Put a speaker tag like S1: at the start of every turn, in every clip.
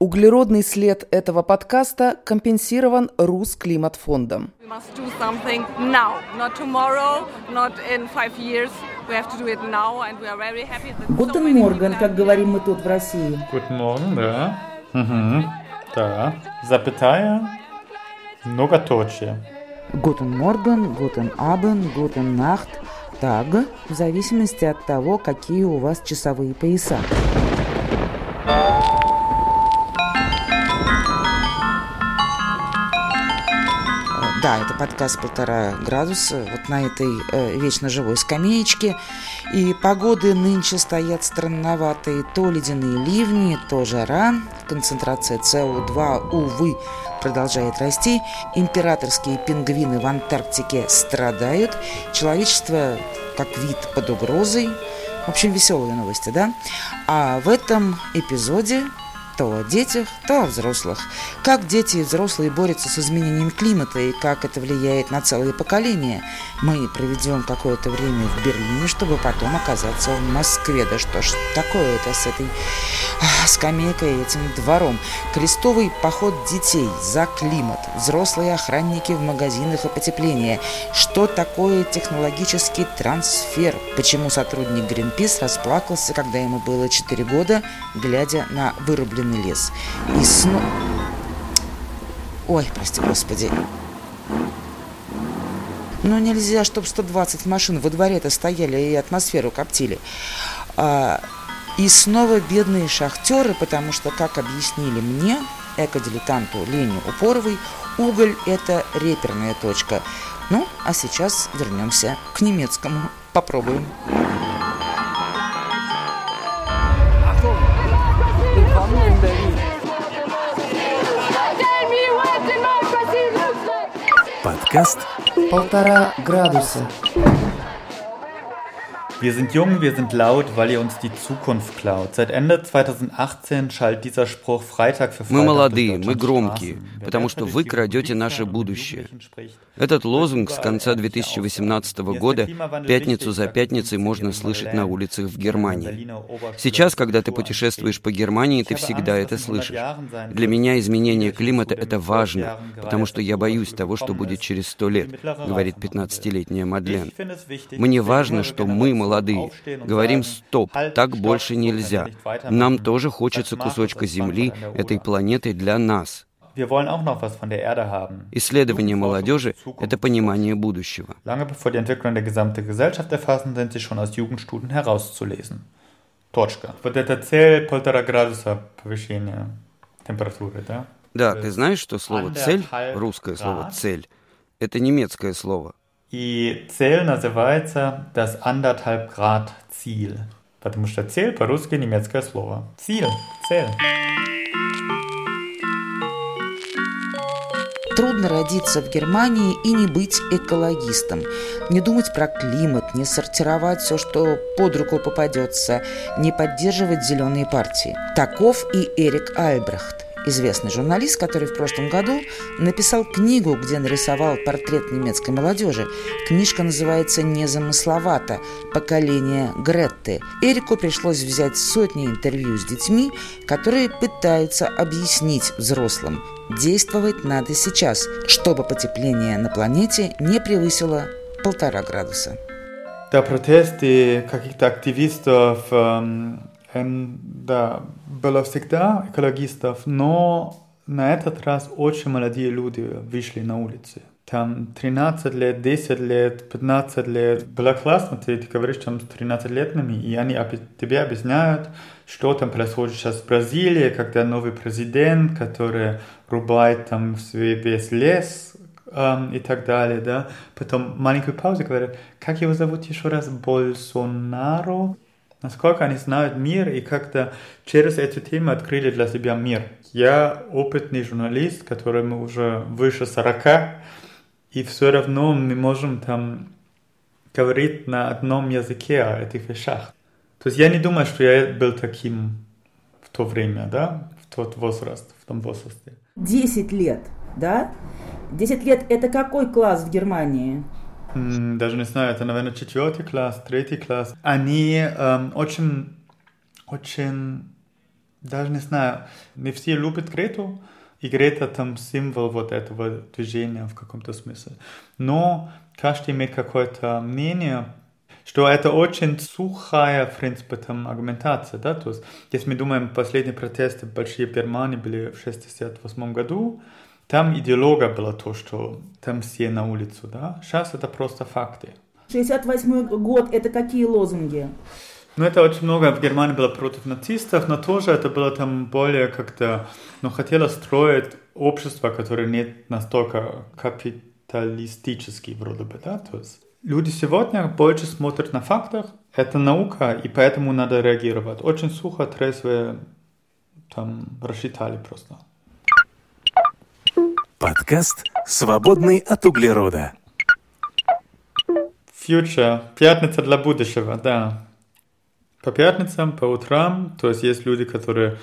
S1: Углеродный след этого подкаста компенсирован Русклиматфондом.
S2: Guten Morgen, как говорим мы тут в России.
S3: Guten Morgen, да. Угу. Да. Запятая, многоточие.
S2: Guten Morgen, Guten Abend, Guten Nacht, Tag, в зависимости от того, какие у вас часовые пояса. Да, это подкаст «Полтора градуса» вот на этой э, вечно живой скамеечке. И погоды нынче стоят странноватые. То ледяные ливни, то жара. Концентрация СО2, увы, продолжает расти. Императорские пингвины в Антарктике страдают. Человечество как вид под угрозой. В общем, веселые новости, да? А в этом эпизоде то о детях, то о взрослых. Как дети и взрослые борются с изменением климата и как это влияет на целые поколения. Мы проведем какое-то время в Берлине, чтобы потом оказаться в Москве. Да что ж такое это с этой скамейкой и этим двором? Крестовый поход детей за климат. Взрослые охранники в магазинах и потепление. Что такое технологический трансфер? Почему сотрудник Greenpeace расплакался, когда ему было 4 года, глядя на вырубленный зеленый лес. И снова... Ой, прости господи. Но нельзя, чтобы 120 машин во дворе-то стояли и атмосферу коптили. А, и снова бедные шахтеры, потому что, как объяснили мне, эко-дилетанту Лене Упоровой, уголь – это реперная точка. Ну, а сейчас вернемся к немецкому. Попробуем.
S1: Подкаст «Полтора градуса».
S3: Wir sind jung, wir sind laut, weil ihr uns die Zukunft klaut. Seit Ende 2018 schallt dieser Spruch Freitag für Freitag.
S4: Мы молодые, мы громкие, потому что вы крадете наше будущее. Этот лозунг с конца 2018 года пятницу за пятницей можно слышать на улицах в Германии. Сейчас, когда ты путешествуешь по Германии, ты всегда это слышишь. Для меня изменение климата — это важно, потому что я боюсь того, что будет через сто лет, говорит 15-летняя Мадлен. Мне важно, что мы, молодые, молодые, говорим «стоп, так больше нельзя». Нам тоже хочется кусочка земли, этой планеты для нас. Исследование молодежи – это понимание будущего.
S3: Точка. Вот это цель полтора градуса повышения температуры, да?
S4: Да, ты знаешь, что слово «цель», русское слово «цель», это немецкое слово.
S3: И цель называется das anderthalb Grad Ziel. Потому что цель по-русски немецкое слово. Ziel, цель.
S2: Трудно родиться в Германии и не быть экологистом, не думать про климат, не сортировать все, что под руку попадется, не поддерживать зеленые партии. Таков и Эрик Альбрехт известный журналист, который в прошлом году написал книгу, где нарисовал портрет немецкой молодежи. Книжка называется «Незамысловато. Поколение Гретты». Эрику пришлось взять сотни интервью с детьми, которые пытаются объяснить взрослым, действовать надо сейчас, чтобы потепление на планете не превысило полтора градуса.
S3: Да, протесты каких-то активистов, эм, да, было всегда экологистов, но на этот раз очень молодые люди вышли на улицы. Там 13 лет, 10 лет, 15 лет. Было классно, ты, ты говоришь там с 13-летними, и они тебе объясняют, что там происходит сейчас в Бразилии, когда новый президент, который рубает там весь лес, эм, и так далее, да. Потом маленькую паузу говорят, как его зовут еще раз? Болсонаро? Насколько они знают мир и как-то через эту тему открыли для себя мир. Я опытный журналист, которому уже выше 40, и все равно мы можем там говорить на одном языке о этих вещах. То есть я не думаю, что я был таким в то время, да, в тот возраст, в том возрасте.
S2: Десять лет, да? Десять лет – это какой класс в Германии?
S3: Даже не знаю, это, наверное, четвертый класс, третий класс, они эм, очень, очень даже не знаю, не все любят Грету, и Грета там символ вот этого движения в каком-то смысле. Но каждый имеет какое-то мнение, что это очень сухая, в принципе, там аргументация, да, то есть, если мы думаем, последние протесты большие в Германии были в 68 году, там идеолога было то, что там все на улицу, да, сейчас это просто факты.
S5: 68 год, это какие лозунги?
S3: Ну, это очень много в Германии было против нацистов, но тоже это было там более как-то, ну, хотело строить общество, которое не настолько капиталистический вроде бы, да, то есть люди сегодня больше смотрят на фактах, это наука, и поэтому надо реагировать. Очень сухо, трезвые там рассчитали просто.
S1: Подкаст «Свободный от углерода».
S3: Future. Пятница для будущего, да по пятницам, по утрам, то есть есть люди, которые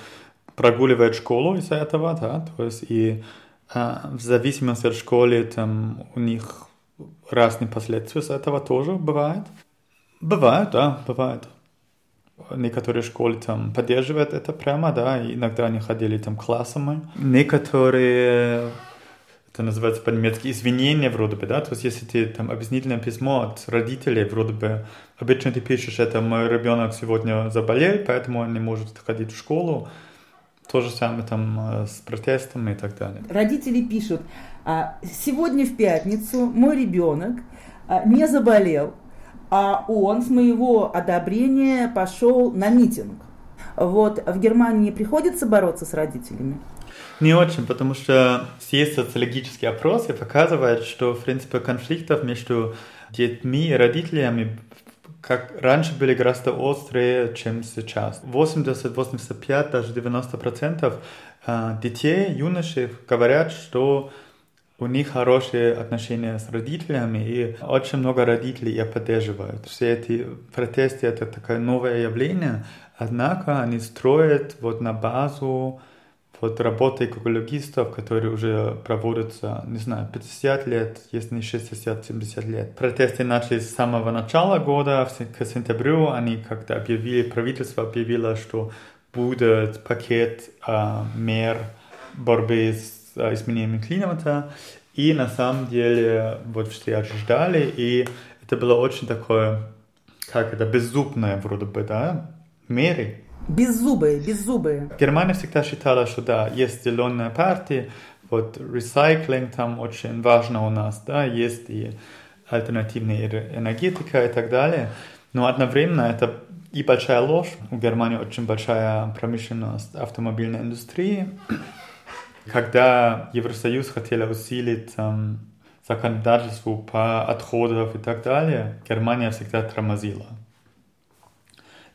S3: прогуливают школу из-за этого, да, то есть и а, в зависимости от школы там у них разные последствия с этого тоже бывает. Бывает, да, бывает. Некоторые школы там поддерживают это прямо, да, иногда они ходили там классами. Некоторые это называется по-немецки извинения вроде бы, да, то есть если ты там объяснительное письмо от родителей вроде бы, обычно ты пишешь, это мой ребенок сегодня заболел, поэтому он не может ходить в школу, то же самое там э, с протестами и так далее.
S5: Родители пишут, «А, сегодня в пятницу мой ребенок а, не заболел, а он с моего одобрения пошел на митинг. Вот в Германии приходится бороться с родителями?
S3: Не очень, потому что есть социологические опросы, показывают, что, в принципе, конфликтов между детьми и родителями как раньше были гораздо острее, чем сейчас. 80, 85, даже 90 процентов а, детей, юношей говорят, что у них хорошие отношения с родителями, и очень много родителей их поддерживают. Все эти протесты — это такое новое явление, однако они строят вот на базу вот работа экологистов, которые уже проводятся, не знаю, 50 лет, если не 60-70 лет. Протесты начались с самого начала года, к сентябрю. Они как-то объявили, правительство объявило, что будет пакет э, мер борьбы с э, изменением климата, и на самом деле вот все ждали, и это было очень такое, как это, беззубное вроде бы, да, меры,
S5: Беззубые, беззубые.
S3: Германия всегда считала, что да, есть зеленая партия, вот ресайклинг там очень важно у нас, да, есть и альтернативная энергетика и так далее. Но одновременно это и большая ложь. У Германии очень большая промышленность автомобильной индустрии. Когда Евросоюз хотел усилить там, законодательство по отходам и так далее, Германия всегда тормозила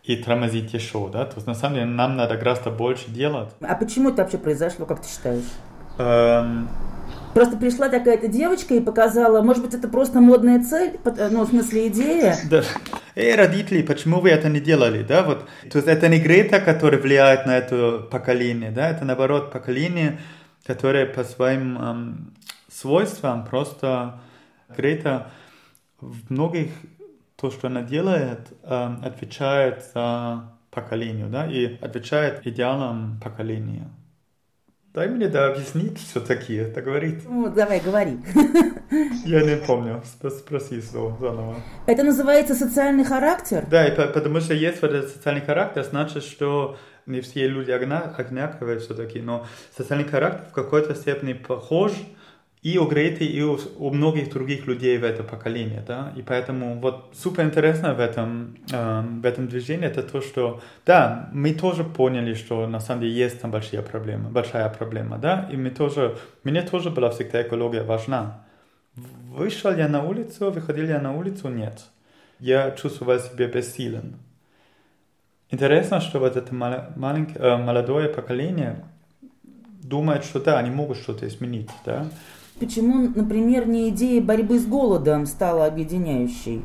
S3: и тормозить еще, да, то есть на самом деле нам надо гораздо больше делать.
S5: А почему это вообще произошло, как ты считаешь?
S3: Эм...
S5: Просто пришла такая-то девочка и показала, может быть, это просто модная цель, э, ну, в смысле идея?
S3: Да. Эй, родители, почему вы это не делали, да, вот. То есть это не Грета, которая влияет на это поколение, да, это наоборот поколение, которое по своим эм, свойствам просто Грета в многих то, что она делает, эм, отвечает за поколению, да, и отвечает идеалам поколения. Дай мне да объяснить все-таки, это говорит.
S5: Ну, давай, говори.
S3: Я не помню, спроси снова заново.
S5: Это называется социальный характер?
S3: Да, и потому что есть вот этот социальный характер, значит, что не все люди одинаковые все-таки, но социальный характер в какой-то степени похож и у Греты, и у, у многих других людей в это поколение, да, и поэтому вот супер интересно в этом, э, в этом движении это то, что, да, мы тоже поняли, что на самом деле есть там большие проблемы, большая проблема, да, и мы тоже, мне тоже была всегда экология важна. Вышел я на улицу, выходил я на улицу, нет. Я чувствовал себя бессилен. Интересно, что вот это маленькое, э, молодое поколение думает, что да, они могут что-то изменить, да,
S5: Почему, например, не идея борьбы с голодом стала объединяющей?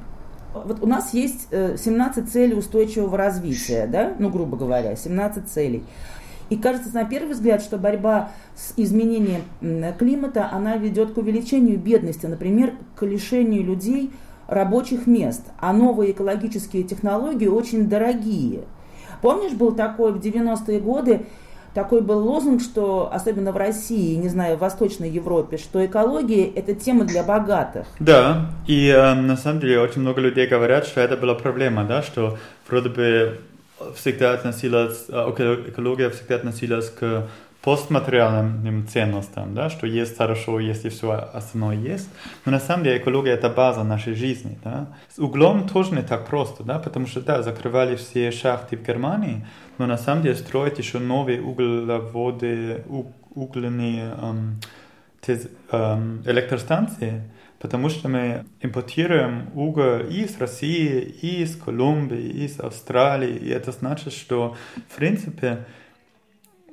S5: Вот у нас есть 17 э, целей устойчивого развития, да, ну, грубо говоря, 17 целей. И кажется, на первый взгляд, что борьба с изменением климата, она ведет к увеличению бедности, например, к лишению людей рабочих мест. А новые экологические технологии очень дорогие. Помнишь, был такой в 90-е годы, такой был лозунг, что, особенно в России, не знаю, в Восточной Европе, что экология – это тема для богатых.
S3: Да, и э, на самом деле очень много людей говорят, что это была проблема, да, что вроде бы всегда относилась, э, экология всегда относилась к постматериальным ценностям, да, что есть хорошо, если все остальное есть. Но на самом деле экология это база нашей жизни. Да. С углом тоже не так просто, да, потому что да, закрывали все шахты в Германии, но на самом деле строить еще новые углеводы, угольные эм, эм, электростанции, потому что мы импортируем уголь из России, из Колумбии, из Австралии, и это значит, что в принципе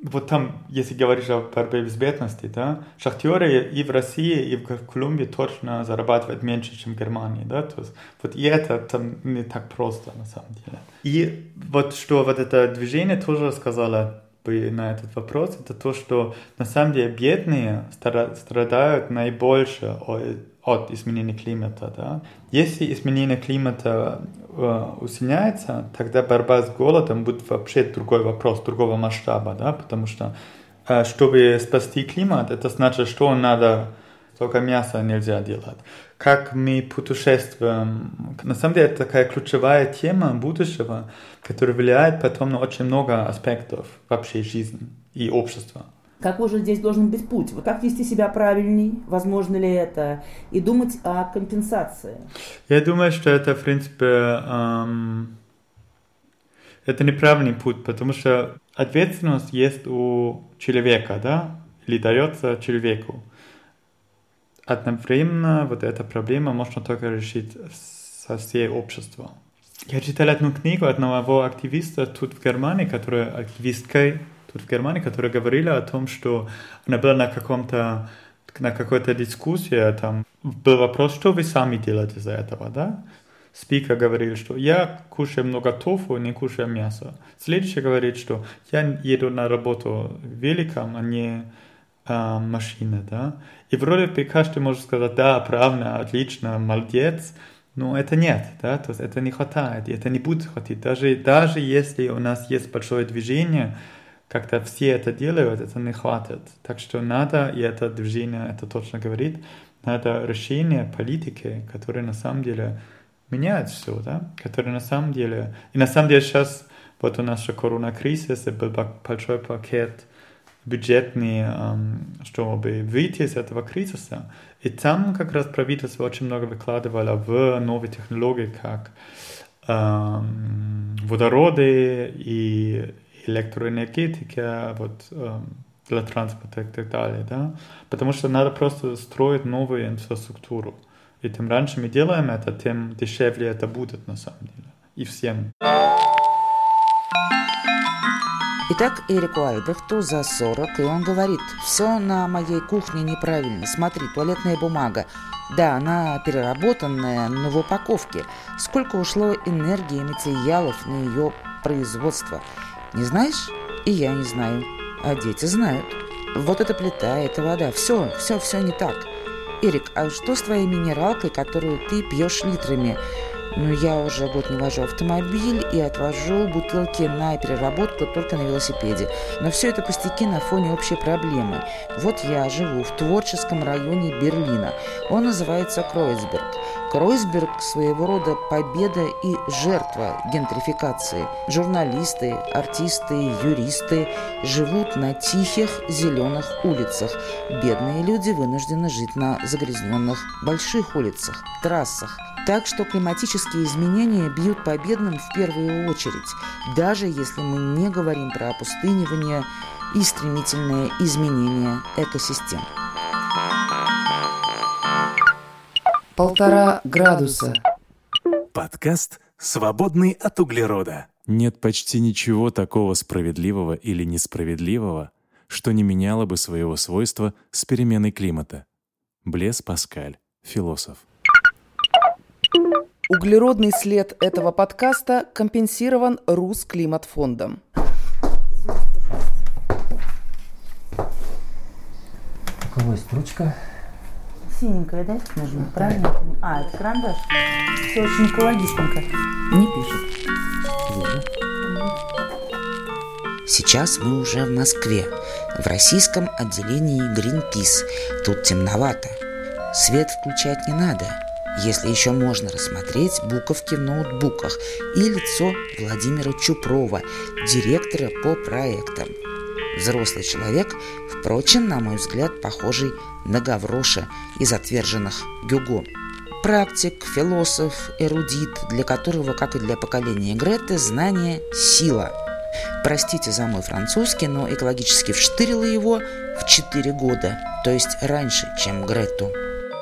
S3: вот там, если говоришь о борьбе с бедностью, да, шахтеры и в России, и в Колумбии точно зарабатывают меньше, чем в Германии, да, то есть вот и это там не так просто на самом деле. И вот что вот это движение тоже сказала бы на этот вопрос, это то, что на самом деле бедные страдают наибольше от изменения климата. Да? Если изменение климата э, усиляется, тогда борьба с голодом будет вообще другой вопрос, другого масштаба, да? потому что э, чтобы спасти климат, это значит, что надо только мяса нельзя делать. Как мы путешествуем. На самом деле, это такая ключевая тема будущего, которая влияет потом на очень много аспектов вообще жизни и общества.
S5: Какой же здесь должен быть путь? Вот как вести себя правильней? Возможно ли это? И думать о компенсации.
S3: Я думаю, что это, в принципе, эм, это неправильный путь, потому что ответственность есть у человека, да, или дается человеку. Одновременно вот эта проблема можно только решить со всей обществом. Я читал одну книгу одного активиста тут в Германии, которая активисткой тут в Германии, которая говорила о том, что она была на каком-то на какой-то дискуссии, там был вопрос, что вы сами делаете из-за этого, да? Спикер говорил, что я кушаю много тофу, не кушаю мясо. Следующий говорит, что я еду на работу великом, а не а, машина, да? И вроде бы каждый может сказать, да, правильно, отлично, молодец, но это нет, да, то есть это не хватает, это не будет хватить. Даже, даже если у нас есть большое движение, когда все это делают, это не хватит. Так что надо, и это движение это точно говорит, надо решение политики, которые на самом деле меняют все, да, которые на самом деле... И на самом деле сейчас вот у нас же корона-кризис, был большой пакет бюджетный, чтобы выйти из этого кризиса. И там как раз правительство очень много выкладывало в новые технологии, как водороды и электроэнергетики, вот, для транспорта и так далее, да, потому что надо просто строить новую инфраструктуру. И тем раньше мы делаем это, тем дешевле это будет на самом деле. И всем.
S2: Итак, Эрику Альбрехту за 40, и он говорит, все на моей кухне неправильно. Смотри, туалетная бумага. Да, она переработанная, но в упаковке. Сколько ушло энергии и материалов на ее производство. Не знаешь? И я не знаю. А дети знают. Вот эта плита, эта вода. Все, все, все не так. Эрик, а что с твоей минералкой, которую ты пьешь литрами? Но я уже год не вожу автомобиль и отвожу бутылки на переработку только на велосипеде. Но все это пустяки на фоне общей проблемы. Вот я живу в творческом районе Берлина. Он называется Кройсберг. Кройсберг – своего рода победа и жертва гентрификации. Журналисты, артисты, юристы живут на тихих зеленых улицах. Бедные люди вынуждены жить на загрязненных больших улицах, трассах. Так что климатические изменения бьют по бедным в первую очередь, даже если мы не говорим про опустынивание и стремительное изменение экосистем.
S1: Полтора градуса. Подкаст «Свободный от углерода». Нет почти ничего такого справедливого или несправедливого, что не меняло бы своего свойства с переменой климата. Блес Паскаль, философ.
S6: Углеродный след этого подкаста компенсирован Русклиматфондом.
S7: У кого есть ручка?
S5: Синенькая, да, нужно? Правильно? А, это карандаш. Все очень экологичненько. Не пишет.
S2: Сейчас мы уже в Москве, в российском отделении Greenpeace. Тут темновато. Свет включать не надо, если еще можно рассмотреть буковки в ноутбуках и лицо Владимира Чупрова, директора по проектам. Взрослый человек, впрочем, на мой взгляд, похожий на Гавроша из отверженных Гюго. Практик, философ, эрудит, для которого, как и для поколения Греты, знание – сила. Простите за мой французский, но экологически вштырила его в 4 года, то есть раньше, чем Грету.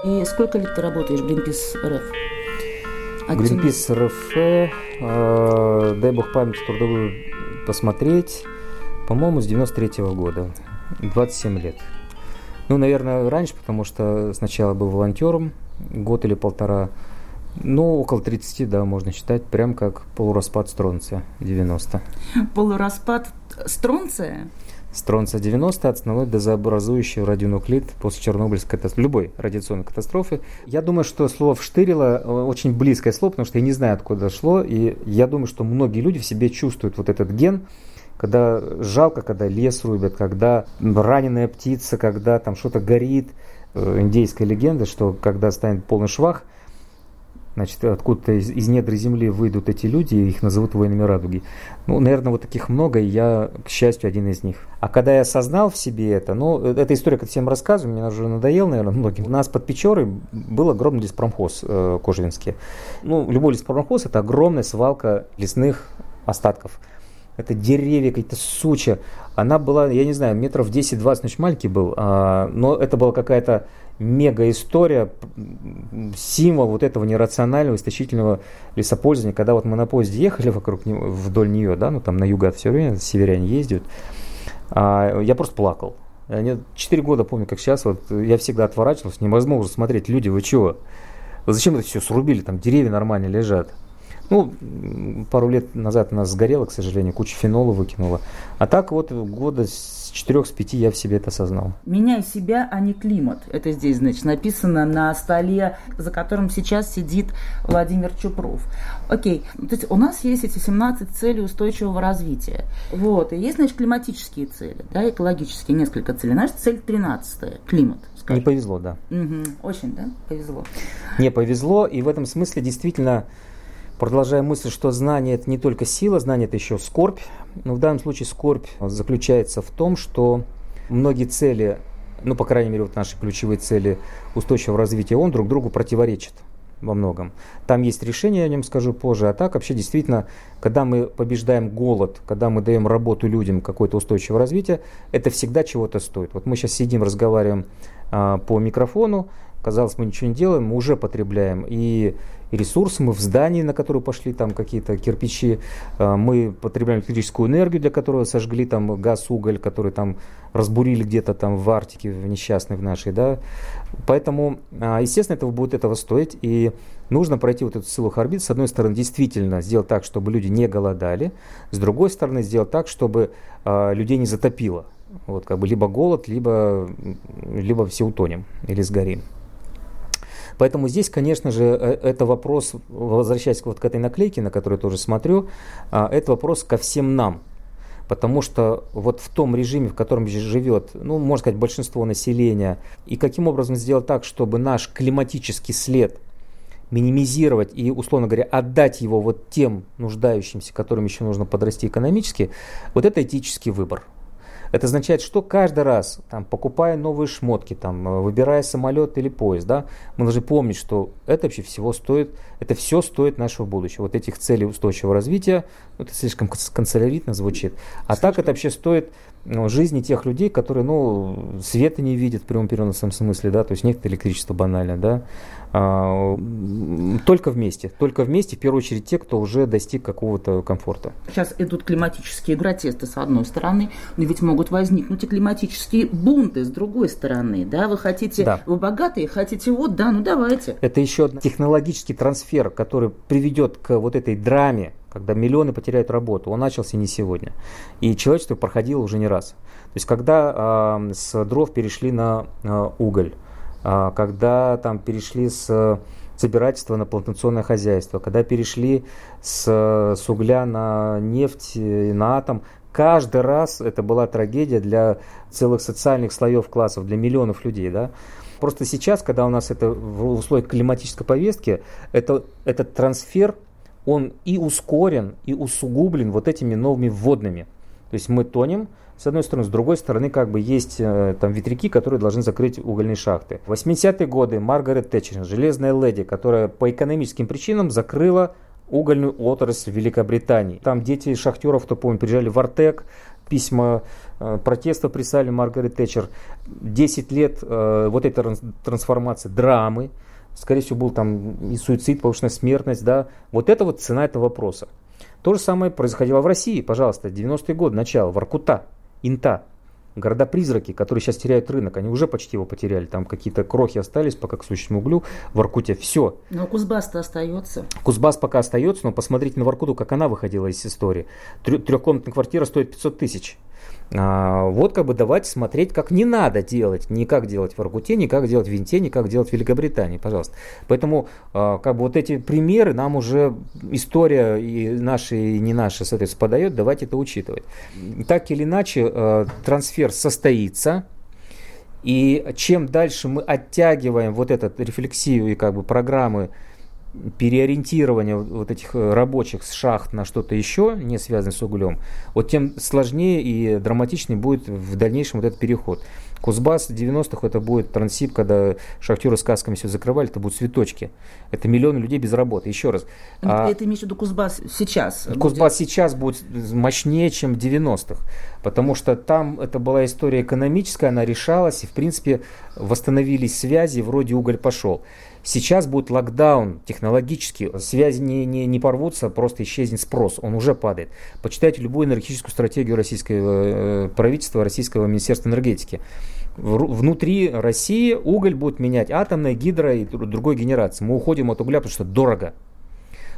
S5: И сколько лет ты работаешь в Greenpeace РФ?
S7: Greenpeace РФ, э, дай бог память трудовую посмотреть, по-моему, с 93 -го года, 27 лет. Ну, наверное, раньше, потому что сначала был волонтером, год или полтора, ну, около 30, да, можно считать, прям как полураспад стронция 90.
S5: Полураспад стронция?
S7: Стронция 90 основной дезобразующий радионуклид после Чернобыльской катастрофы, любой радиационной катастрофы. Я думаю, что слово «вштырило» очень близкое слово, потому что я не знаю, откуда шло, и я думаю, что многие люди в себе чувствуют вот этот ген, когда жалко, когда лес рубят, когда раненая птица, когда там что-то горит. Э, индейская легенда, что когда станет полный швах, Значит, откуда-то из, из недр земли выйдут эти люди, и их назовут воинами радуги. Ну, наверное, вот таких много, и я, к счастью, один из них. А когда я осознал в себе это, ну, эта история, как всем рассказываю, мне уже надоел, наверное, многим. У нас под Печорой был огромный леспромхоз э, Кожевинский. Ну, любой леспромхоз – это огромная свалка лесных остатков. Это деревья, какие-то суча. Она была, я не знаю, метров 10-20, значит, маленький был, а, но это была какая-то мега история, символ вот этого нерационального, истощительного лесопользования, когда вот мы на поезде ехали вокруг него, вдоль нее, да, ну там на юга все время северяне ездят, а, я просто плакал. Четыре года помню, как сейчас, вот я всегда отворачивался, невозможно смотреть, люди, вы чего? Зачем это все срубили, там деревья нормально лежат. Ну, пару лет назад у нас сгорело, к сожалению, куча фенола выкинула. А так вот года с четырех, с пяти я в себе это осознал.
S5: Меняй себя, а не климат. Это здесь, значит, написано на столе, за которым сейчас сидит Владимир Чупров. Окей, то есть у нас есть эти 17 целей устойчивого развития. Вот, и есть, значит, климатические цели, да, экологические, несколько целей. Наша цель 13 климат.
S7: Скажем. Не повезло, да.
S5: Угу. Очень, да, повезло.
S7: Не повезло, и в этом смысле действительно Продолжая мысль, что знание это не только сила, знание это еще скорбь. Но в данном случае скорбь заключается в том, что многие цели, ну, по крайней мере, вот наши ключевые цели устойчивого развития, он друг другу противоречит во многом. Там есть решение, я о нем скажу позже. А так вообще действительно, когда мы побеждаем голод, когда мы даем работу людям какое-то устойчивое развитие, это всегда чего-то стоит. Вот мы сейчас сидим, разговариваем а, по микрофону, казалось, мы ничего не делаем, мы уже потребляем. И и ресурсы, мы в здании, на которое пошли там какие-то кирпичи, э, мы потребляем электрическую энергию, для которой сожгли там газ, уголь, который там разбурили где-то там в Арктике, в несчастной в нашей, да. Поэтому, а, естественно, этого будет этого стоить, и нужно пройти вот эту силу орбит. С одной стороны, действительно сделать так, чтобы люди не голодали, с другой стороны, сделать так, чтобы а, людей не затопило. Вот как бы либо голод, либо, либо все утонем или сгорим. Поэтому здесь, конечно же, э, это вопрос, возвращаясь вот к этой наклейке, на которую тоже смотрю, а, это вопрос ко всем нам. Потому что вот в том режиме, в котором живет, ну, можно сказать, большинство населения, и каким образом сделать так, чтобы наш климатический след минимизировать и, условно говоря, отдать его вот тем нуждающимся, которым еще нужно подрасти экономически, вот это этический выбор. Это означает, что каждый раз, там, покупая новые шмотки, там, э, выбирая самолет или поезд, да, мы должны помнить, что это вообще всего стоит, это все стоит нашего будущего. Вот этих целей устойчивого развития, ну, это слишком канцеляритно звучит. А так это вообще стоит ну, жизни тех людей, которые, ну, света не видят в прямом переносном смысле, да, то есть нет электричества банально, да, только вместе, только вместе, в первую очередь те, кто уже достиг какого-то комфорта.
S5: Сейчас идут климатические протесты с одной стороны, но ведь могут возникнуть и климатические бунты с другой стороны, да, вы хотите, да. вы богатые, хотите вот, да, ну давайте.
S7: Это еще технологический трансфер, который приведет к вот этой драме, когда миллионы потеряют работу, он начался не сегодня. И человечество проходило уже не раз. То есть, когда э, с дров перешли на э, уголь, когда там перешли с собирательства на плантационное хозяйство, когда перешли с, с угля на нефть, на атом, каждый раз это была трагедия для целых социальных слоев классов, для миллионов людей, да. Просто сейчас, когда у нас это в условиях климатической повестки, это, этот трансфер, он и ускорен, и усугублен вот этими новыми вводными. То есть мы тонем, с одной стороны, с другой стороны, как бы есть э, там ветряки, которые должны закрыть угольные шахты. В 80-е годы Маргарет Тэтчер, железная леди, которая по экономическим причинам закрыла угольную отрасль в Великобритании. Там дети шахтеров, кто помнит, приезжали в Артек, письма э, протеста прислали Маргарет Тэтчер. 10 лет э, вот эта трансформация драмы, скорее всего, был там и суицид, повышенная смертность, да. Вот это вот цена этого вопроса. То же самое происходило в России, пожалуйста, 90-е годы, начало, Воркута, Инта города-призраки, которые сейчас теряют рынок, они уже почти его потеряли. Там какие-то крохи остались пока к сущему углю. В Воркуте все.
S5: Но Кузбасс-то остается.
S7: Кузбасс пока остается, но посмотрите на Воркуту, как она выходила из истории. Трехкомнатная квартира стоит 500 тысяч. А, вот как бы давайте смотреть, как не надо делать, не как делать в Аргуте, не как делать в Винте, не как делать в Великобритании, пожалуйста. Поэтому а, как бы вот эти примеры нам уже история и наши, и не наши, соответственно, подает, давайте это учитывать. Так или иначе, а, трансфер состоится, и чем дальше мы оттягиваем вот эту рефлексию и как бы программы переориентирования вот этих э, рабочих с шахт на что-то еще, не связанное с углем, вот тем сложнее и драматичнее будет в дальнейшем вот этот переход. Кузбасс 90-х это будет трансип, когда шахтеры с касками все закрывали, это будут цветочки. Это миллионы людей без работы. Еще раз.
S5: А, это имеешь в виду Кузбасс сейчас?
S7: Кузбасс будет... сейчас будет мощнее, чем в 90-х. Потому что там это была история экономическая, она решалась, и в принципе восстановились связи, вроде уголь пошел. Сейчас будет локдаун технологический, связи не, не, не порвутся, просто исчезнет спрос, он уже падает. Почитайте любую энергетическую стратегию российского э, правительства, российского министерства энергетики. Внутри России уголь будет менять атомная, гидро и другой генерации. Мы уходим от угля, потому что дорого.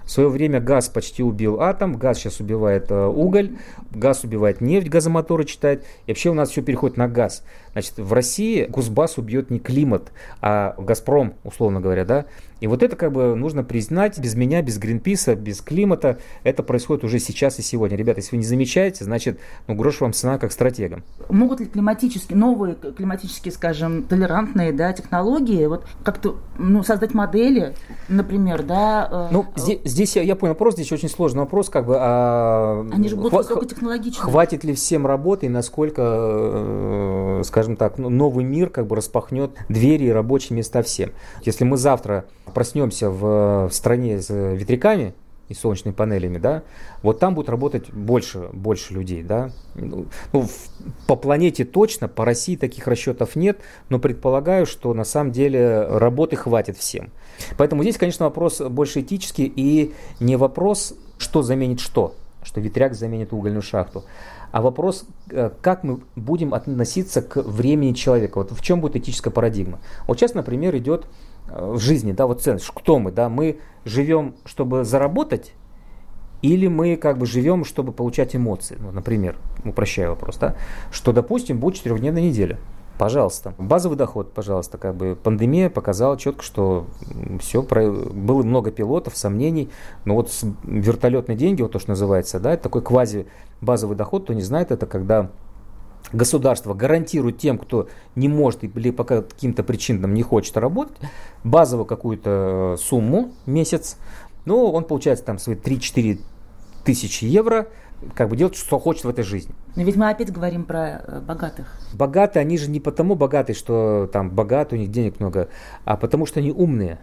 S7: В свое время газ почти убил атом, газ сейчас убивает э, уголь, газ убивает нефть, газомоторы читает. И вообще у нас все переходит на газ. Значит, в России Кузбасс убьет не климат, а Газпром, условно говоря, да. И вот это как бы нужно признать, без меня, без Гринписа, без климата, это происходит уже сейчас и сегодня. Ребята, если вы не замечаете, значит, ну, грош вам цена как стратегам.
S5: Могут ли климатические, новые климатические, скажем, толерантные, да, технологии, вот как-то, ну, создать модели, например, да?
S7: Э, ну, здесь, здесь я, я понял вопрос, здесь очень сложный вопрос, как бы, а...
S5: Они же будут хва- высокотехнологичные.
S7: Хватит ли всем работы и насколько, э, скажем так, ну, новый мир как бы распахнет двери и рабочие места всем. Если мы завтра проснемся в, в стране с ветряками и солнечными панелями, да, вот там будет работать больше, больше людей, да. Ну, ну по планете точно, по России таких расчетов нет, но предполагаю, что на самом деле работы хватит всем. Поэтому здесь, конечно, вопрос больше этический и не вопрос, что заменит что, что ветряк заменит угольную шахту, а вопрос, э, как мы будем относиться к времени человека. Вот в чем будет этическая парадигма. Вот сейчас, например, идет в жизни, да, вот ценность, кто мы, да, мы живем, чтобы заработать, или мы как бы живем, чтобы получать эмоции, ну, например, упрощаю вопрос, да, что, допустим, будет четырехдневная неделя, пожалуйста, базовый доход, пожалуйста, как бы пандемия показала четко, что все, было много пилотов, сомнений, но вот вертолетные деньги, вот то, что называется, да, это такой квази базовый доход, кто не знает, это когда государство гарантирует тем, кто не может или по каким-то причинам не хочет работать, базовую какую-то э, сумму месяц, ну, он получает там свои 3-4 тысячи евро, как бы делать, что хочет в этой жизни.
S5: Но ведь мы опять говорим про э, богатых.
S7: Богатые, они же не потому богатые, что там богатые, у них денег много, а потому что они умные.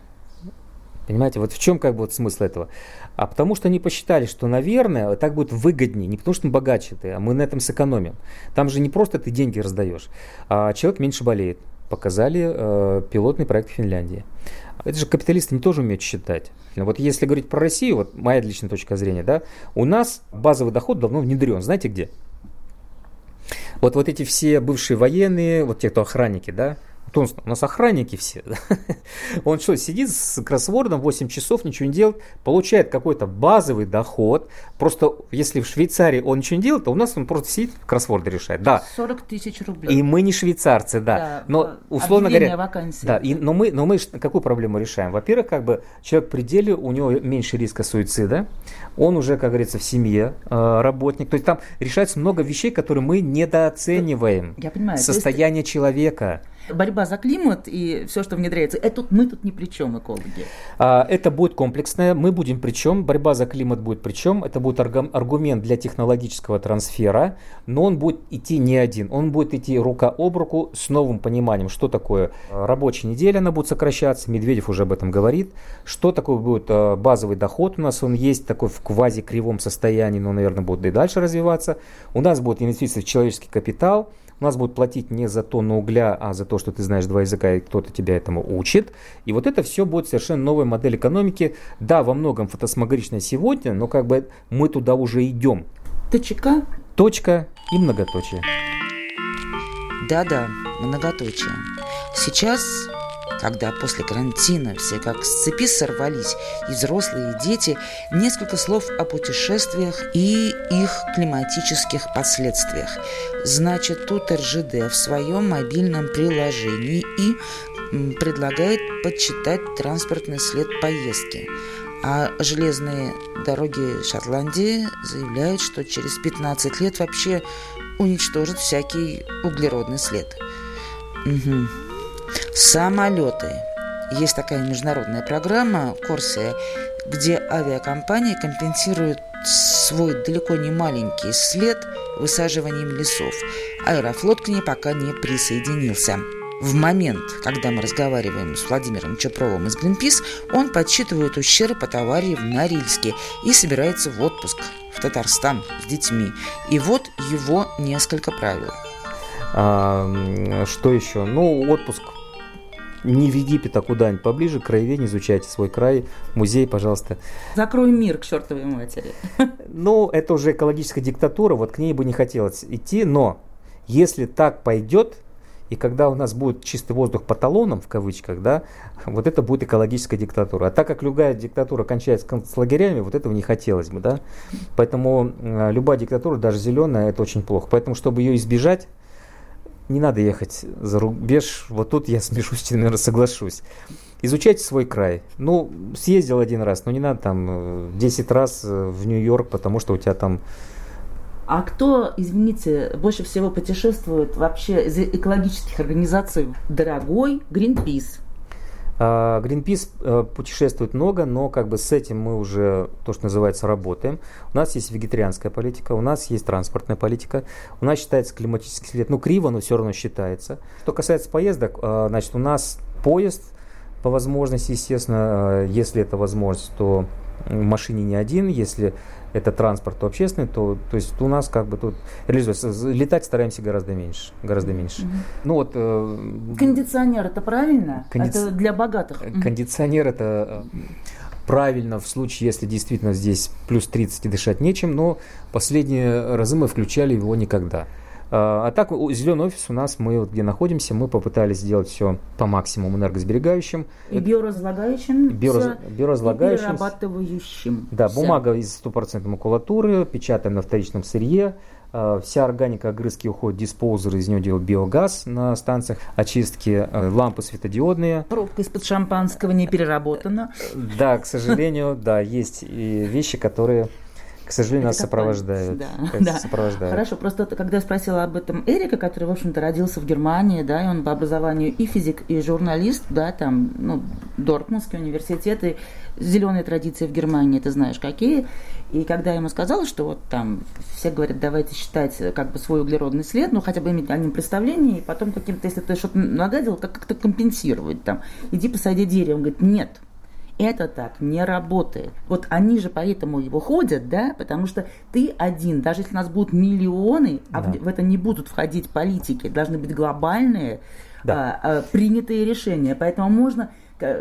S7: Понимаете, вот в чем как бы вот смысл этого? А потому что они посчитали, что, наверное, так будет выгоднее, не потому что мы богаче ты, а мы на этом сэкономим. Там же не просто ты деньги раздаешь, а человек меньше болеет. Показали э, пилотный проект в Финляндии. Это же капиталисты не тоже умеют считать. Вот если говорить про Россию, вот моя личная точка зрения, да, у нас базовый доход давно внедрен. Знаете где? Вот, вот эти все бывшие военные, вот те, кто охранники, да, у нас охранники все. Он что, сидит с кроссвордом 8 часов, ничего не делает, получает какой-то базовый доход. Просто если в Швейцарии он ничего не делает, то у нас он просто сидит, кроссворды решает. Да.
S5: 40 тысяч рублей.
S7: И мы не швейцарцы, да. да но условно говоря... Вакансии. Да, и, но, мы, но мы какую проблему решаем? Во-первых, как бы человек в пределе, у него меньше риска суицида, он уже, как говорится, в семье э, работник. То есть там решается много вещей, которые мы недооцениваем.
S5: Я понимаю.
S7: Состояние есть... человека
S5: борьба за климат и все, что внедряется, это мы тут ни при чем, экологи.
S7: А, это будет комплексное, мы будем при чем, борьба за климат будет при чем, это будет аргумент для технологического трансфера, но он будет идти не один, он будет идти рука об руку с новым пониманием, что такое рабочая неделя, она будет сокращаться, Медведев уже об этом говорит, что такое будет а, базовый доход у нас, он есть такой в квази-кривом состоянии, но, наверное, будет и дальше развиваться, у нас будет инвестиции в человеческий капитал, у нас будут платить не за тонну угля, а за то, что ты знаешь два языка, и кто-то тебя этому учит. И вот это все будет совершенно новая модель экономики. Да, во многом фотосмагоричная сегодня, но как бы мы туда уже идем.
S5: ТЧК?
S7: Точка и многоточие.
S2: Да-да, многоточие. Сейчас когда после карантина все как с цепи сорвались, и взрослые, и дети, несколько слов о путешествиях и их климатических последствиях. Значит, тут РЖД в своем мобильном приложении и предлагает подсчитать транспортный след поездки. А железные дороги Шотландии заявляют, что через 15 лет вообще уничтожат всякий углеродный след. Угу. Самолеты. Есть такая международная программа «Корсия», где авиакомпании компенсируют свой далеко не маленький след высаживанием лесов. Аэрофлот к ней пока не присоединился. В момент, когда мы разговариваем с Владимиром Чепровым из Greenpeace, он подсчитывает ущерб от аварии в Норильске и собирается в отпуск в Татарстан с детьми. И вот его несколько правил.
S7: А, что еще? Ну, отпуск не в Египет, а куда-нибудь поближе, краеведение, изучайте свой край, музей, пожалуйста.
S5: Закрой мир к чертовой матери.
S7: Ну, это уже экологическая диктатура, вот к ней бы не хотелось идти, но если так пойдет, и когда у нас будет чистый воздух по талонам, в кавычках, да, вот это будет экологическая диктатура. А так как любая диктатура кончается концлагерями, вот этого не хотелось бы, да. Поэтому э, любая диктатура, даже зеленая, это очень плохо. Поэтому, чтобы ее избежать, не надо ехать за рубеж. Вот тут я смешусь, наверное, соглашусь. Изучайте свой край. Ну, съездил один раз, но не надо там 10 э, раз э, в Нью-Йорк, потому что у тебя там
S5: а кто, извините, больше всего путешествует вообще из экологических организаций? Дорогой Greenpeace.
S7: А, Greenpeace э, путешествует много, но как бы с этим мы уже, то, что называется, работаем. У нас есть вегетарианская политика, у нас есть транспортная политика, у нас считается климатический след, ну криво, но все равно считается. Что касается поездок, э, значит, у нас поезд по возможности, естественно, э, если это возможность, то в машине не один, если это транспорт общественный, то, то есть у нас как бы тут реализуется. Летать стараемся гораздо меньше, гораздо меньше. Угу.
S5: Ну вот. Э, кондиционер это правильно? Кондиц... Это для богатых.
S7: Кондиционер это э, правильно в случае, если действительно здесь плюс 30 и дышать нечем, но последние разы мы включали его никогда. А, а так, зеленый офис у нас, мы вот где находимся, мы попытались сделать все по максимуму энергосберегающим.
S5: И биоразлагающим.
S7: Биораз, биоразлагающим.
S5: И перерабатывающим.
S7: Да, все. бумага из стопроцентной макулатуры, печатаем на вторичном сырье. А, вся органика огрызки уходит, диспоузер из нее делают биогаз на станциях очистки, а, лампы светодиодные.
S5: Пробка из-под шампанского не переработана.
S7: Да, к сожалению, да, есть вещи, которые к сожалению, нас сопровождают. Да,
S5: да. Сопровождают. Хорошо, просто когда я спросила об этом Эрика, который, в общем-то, родился в Германии, да, и он по образованию и физик, и журналист, да, там, ну, Дортмундский университет, и зеленые традиции в Германии, ты знаешь, какие. И когда я ему сказала, что вот там все говорят, давайте считать как бы свой углеродный след, ну хотя бы иметь о нем представление, и потом каким-то, если ты что-то нагадил, как- как-то компенсировать там. Иди посади дерево. Он говорит, нет, это так не работает. Вот они же поэтому его ходят, да, потому что ты один, даже если у нас будут миллионы, а да. в, в это не будут входить политики, должны быть глобальные да. а, а, принятые решения. Поэтому можно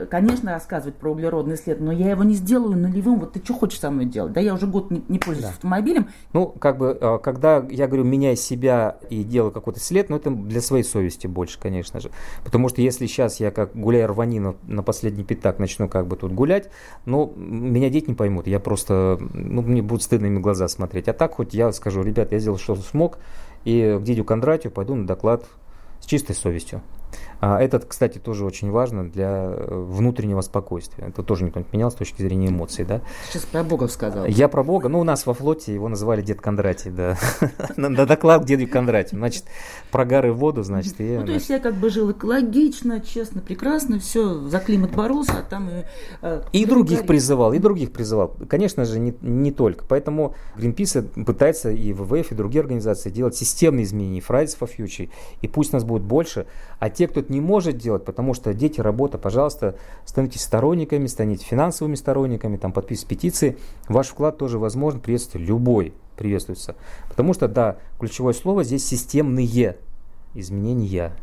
S5: конечно, рассказывать про углеродный след, но я его не сделаю нулевым. Вот ты что хочешь со мной делать? Да я уже год не, не пользуюсь да. автомобилем.
S7: Ну, как бы, а, когда я говорю, меняй себя и делай какой-то след, ну, это для своей совести больше, конечно же. Потому что если сейчас я как гуляю рванину на последний пятак начну как бы тут гулять, ну, меня дети не поймут. Я просто, ну, мне будет стыдно им глаза смотреть. А так хоть я скажу, ребят, я сделал, что смог, и к Дидю Кондратию пойду на доклад с чистой совестью. А этот, кстати, тоже очень важно для э, внутреннего спокойствия. Это тоже никто не менял с точки зрения эмоций, да?
S5: Сейчас про Бога сказал.
S7: Я про Бога. Ну, у нас во флоте его называли Дед Кондратий, да. На доклад деду Кондратию. Значит, про горы в воду, значит.
S5: Ну, то есть я как бы жил экологично, честно, прекрасно, все, за климат боролся, а там и...
S7: Э, и других призывал, и других призывал. Конечно же, не, не только. Поэтому Greenpeace пытается и ВВФ, и другие организации делать системные изменения, Fridays for Future. И пусть нас будет больше, а те, кто это не может делать, потому что дети, работа, пожалуйста, становитесь сторонниками, станете финансовыми сторонниками, там, подписывайтесь петиции. Ваш вклад тоже возможен, приветствуется любой, приветствуется. Потому что, да, ключевое слово здесь системные изменения.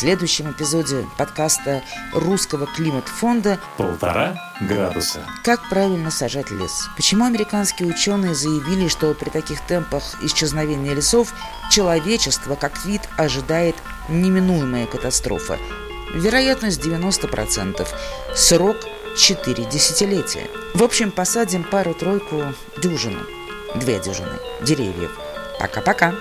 S2: Следующем эпизоде подкаста Русского климат-фонда
S1: «Полтора градуса».
S2: Как правильно сажать лес? Почему американские ученые заявили, что при таких темпах исчезновения лесов человечество как вид ожидает неминуемая катастрофа? Вероятность 90%. Срок 4 десятилетия. В общем, посадим пару-тройку дюжину, две дюжины деревьев. Пока-пока.